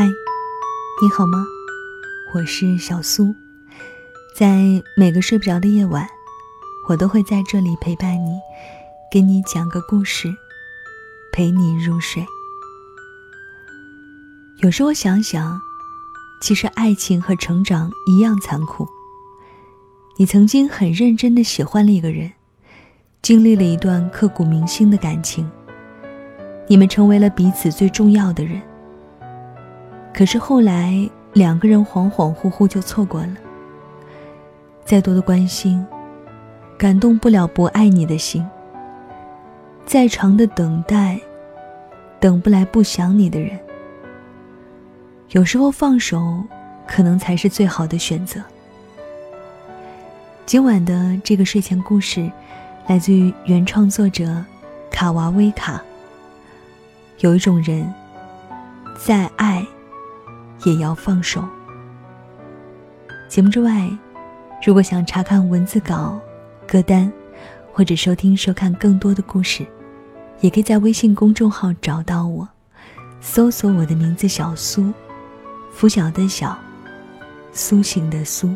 嗨，你好吗？我是小苏，在每个睡不着的夜晚，我都会在这里陪伴你，给你讲个故事，陪你入睡。有时候想想，其实爱情和成长一样残酷。你曾经很认真的喜欢了一个人，经历了一段刻骨铭心的感情，你们成为了彼此最重要的人。可是后来，两个人恍恍惚惚就错过了。再多的关心，感动不了不爱你的心；再长的等待，等不来不想你的人。有时候放手，可能才是最好的选择。今晚的这个睡前故事，来自于原创作者卡娃威卡。有一种人，在爱。也要放手。节目之外，如果想查看文字稿、歌单，或者收听、收看更多的故事，也可以在微信公众号找到我，搜索我的名字“小苏”，拂晓的小，苏醒的苏。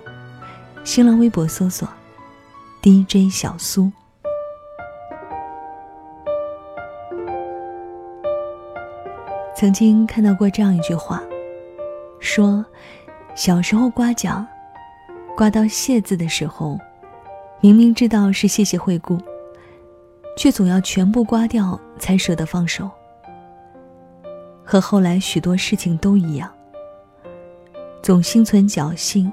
新浪微博搜索 “DJ 小苏”。曾经看到过这样一句话。说，小时候刮奖，刮到“谢”字的时候，明明知道是谢谢惠顾，却总要全部刮掉才舍得放手。和后来许多事情都一样，总心存侥幸，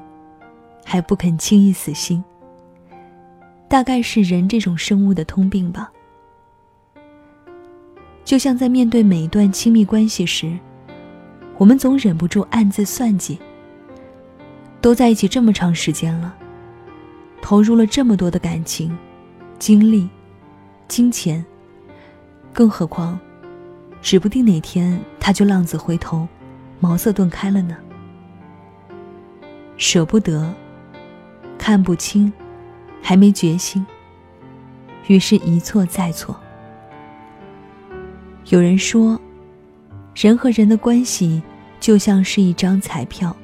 还不肯轻易死心。大概是人这种生物的通病吧。就像在面对每一段亲密关系时。我们总忍不住暗自算计。都在一起这么长时间了，投入了这么多的感情、精力、金钱，更何况，指不定哪天他就浪子回头，茅塞顿开了呢。舍不得，看不清，还没决心，于是一错再错。有人说，人和人的关系。就像是一张彩票，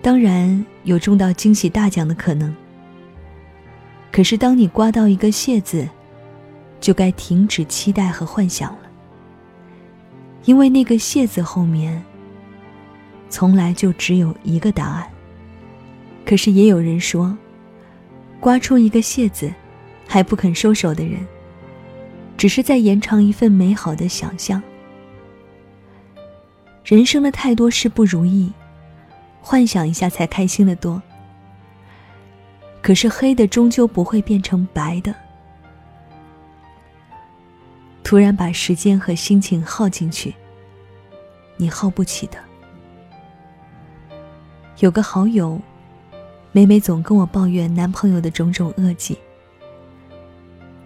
当然有中到惊喜大奖的可能。可是当你刮到一个“谢”字，就该停止期待和幻想了，因为那个“谢”字后面，从来就只有一个答案。可是也有人说，刮出一个“谢”字，还不肯收手的人，只是在延长一份美好的想象。人生的太多事不如意，幻想一下才开心的多。可是黑的终究不会变成白的。突然把时间和心情耗进去，你耗不起的。有个好友，每每总跟我抱怨男朋友的种种恶迹。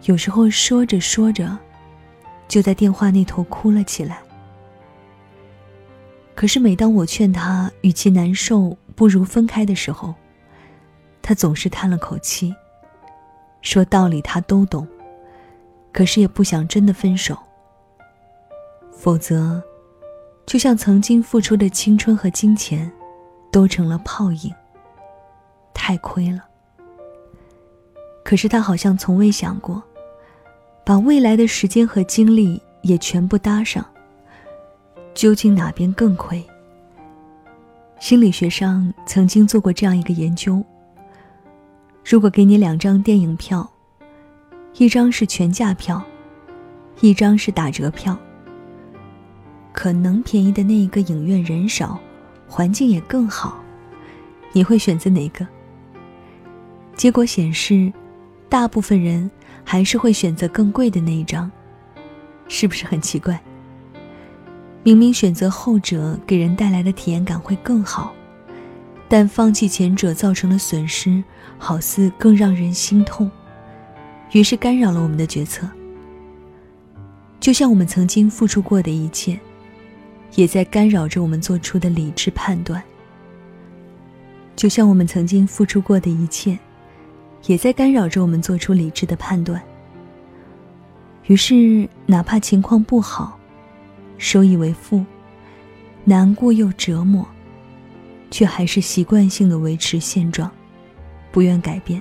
有时候说着说着，就在电话那头哭了起来。可是每当我劝他与其难受不如分开的时候，他总是叹了口气，说道理他都懂，可是也不想真的分手。否则，就像曾经付出的青春和金钱，都成了泡影。太亏了。可是他好像从未想过，把未来的时间和精力也全部搭上。究竟哪边更亏？心理学上曾经做过这样一个研究：如果给你两张电影票，一张是全价票，一张是打折票，可能便宜的那一个影院人少，环境也更好，你会选择哪个？结果显示，大部分人还是会选择更贵的那一张，是不是很奇怪？明明选择后者给人带来的体验感会更好，但放弃前者造成的损失，好似更让人心痛，于是干扰了我们的决策。就像我们曾经付出过的一切，也在干扰着我们做出的理智判断。就像我们曾经付出过的一切，也在干扰着我们做出理智的判断。于是，哪怕情况不好。收益为负，难过又折磨，却还是习惯性的维持现状，不愿改变。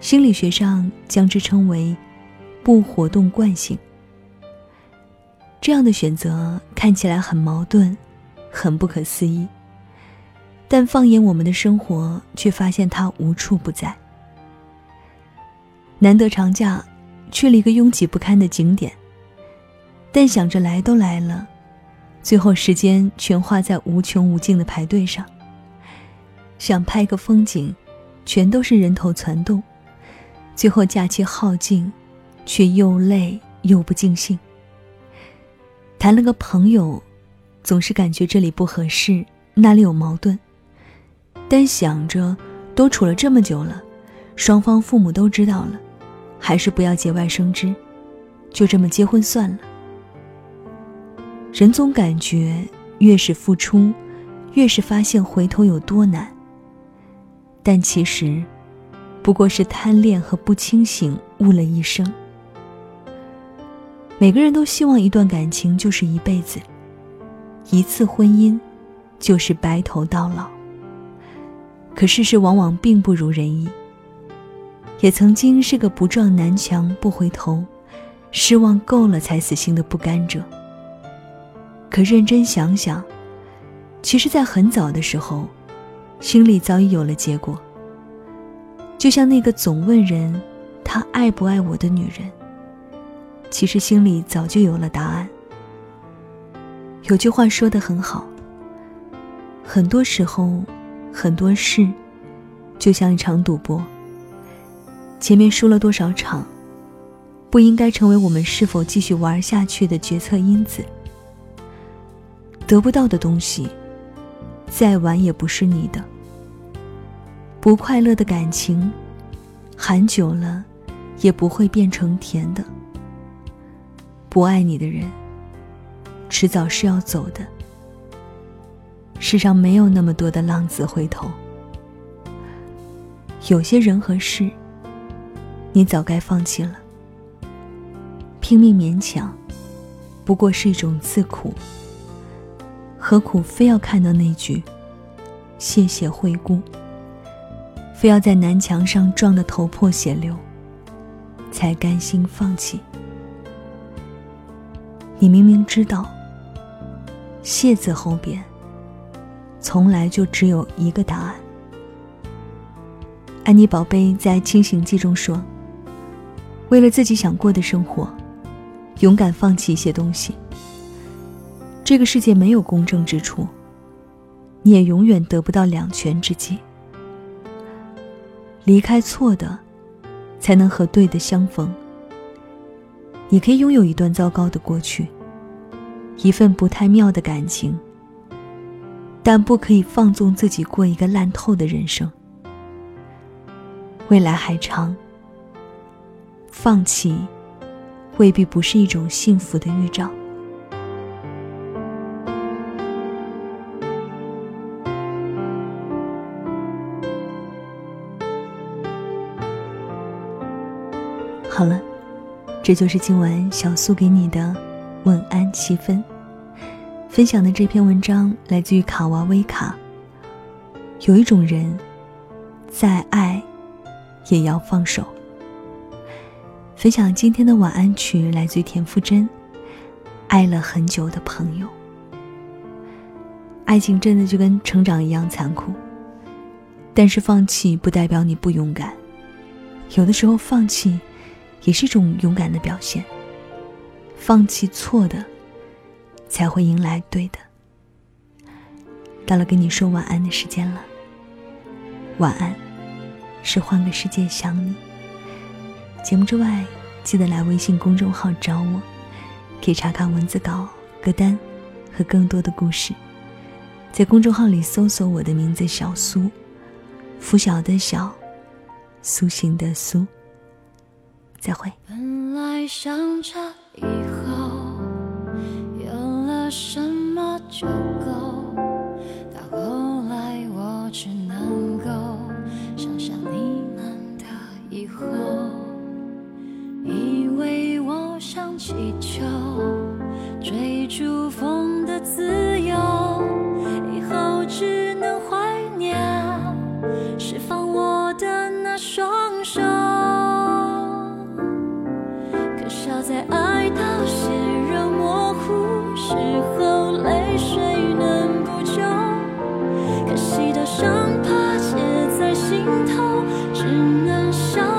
心理学上将之称为“不活动惯性”。这样的选择看起来很矛盾，很不可思议，但放眼我们的生活，却发现它无处不在。难得长假，去了一个拥挤不堪的景点，但想着来都来了。最后时间全花在无穷无尽的排队上。想拍个风景，全都是人头攒动。最后假期耗尽，却又累又不尽兴。谈了个朋友，总是感觉这里不合适，那里有矛盾。但想着都处了这么久了，双方父母都知道了，还是不要节外生枝，就这么结婚算了。人总感觉越是付出，越是发现回头有多难。但其实，不过是贪恋和不清醒误了一生。每个人都希望一段感情就是一辈子，一次婚姻就是白头到老。可事实往往并不如人意。也曾经是个不撞南墙不回头，失望够了才死心的不甘者。可认真想想，其实，在很早的时候，心里早已有了结果。就像那个总问人“他爱不爱我”的女人，其实心里早就有了答案。有句话说的很好：很多时候，很多事，就像一场赌博。前面输了多少场，不应该成为我们是否继续玩下去的决策因子。得不到的东西，再晚也不是你的。不快乐的感情，含久了，也不会变成甜的。不爱你的人，迟早是要走的。世上没有那么多的浪子回头。有些人和事，你早该放弃了。拼命勉强，不过是一种自苦。何苦非要看到那句“谢谢惠顾”，非要在南墙上撞得头破血流，才甘心放弃？你明明知道“谢”字后边，从来就只有一个答案。安妮宝贝在《清醒记》中说：“为了自己想过的生活，勇敢放弃一些东西。”这个世界没有公正之处，你也永远得不到两全之计。离开错的，才能和对的相逢。你可以拥有一段糟糕的过去，一份不太妙的感情，但不可以放纵自己过一个烂透的人生。未来还长，放弃未必不是一种幸福的预兆。好了，这就是今晚小苏给你的晚安七分。分享的这篇文章来自于卡娃威卡。有一种人，再爱，也要放手。分享今天的晚安曲来自于田馥甄，《爱了很久的朋友》。爱情真的就跟成长一样残酷，但是放弃不代表你不勇敢，有的时候放弃。也是一种勇敢的表现。放弃错的，才会迎来对的。到了跟你说晚安的时间了。晚安，是换个世界想你。节目之外，记得来微信公众号找我，可以查看文字稿、歌单和更多的故事。在公众号里搜索我的名字小苏，拂晓的晓，苏醒的苏。再会。本来想着以后有了什么就够多少在爱到血肉模糊时候，泪水能补救，可惜的伤疤结在心头，只能笑。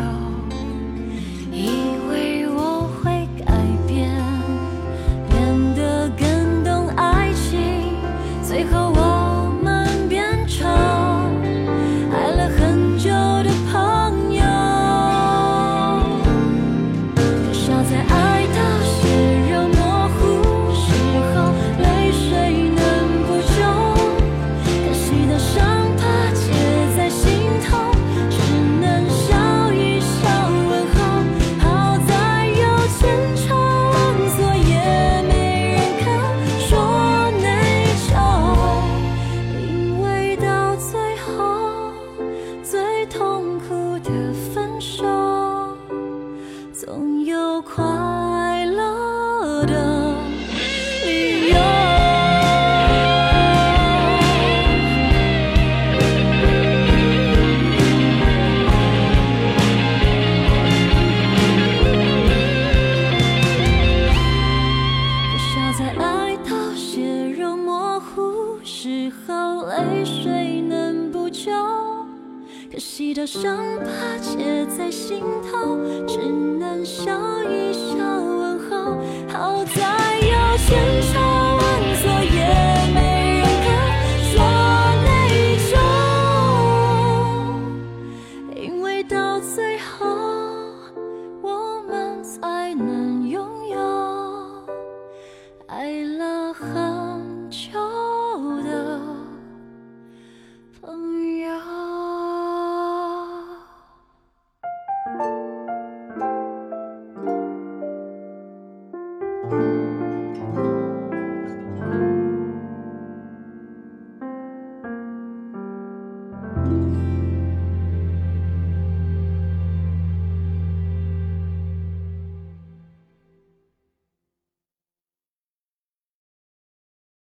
now.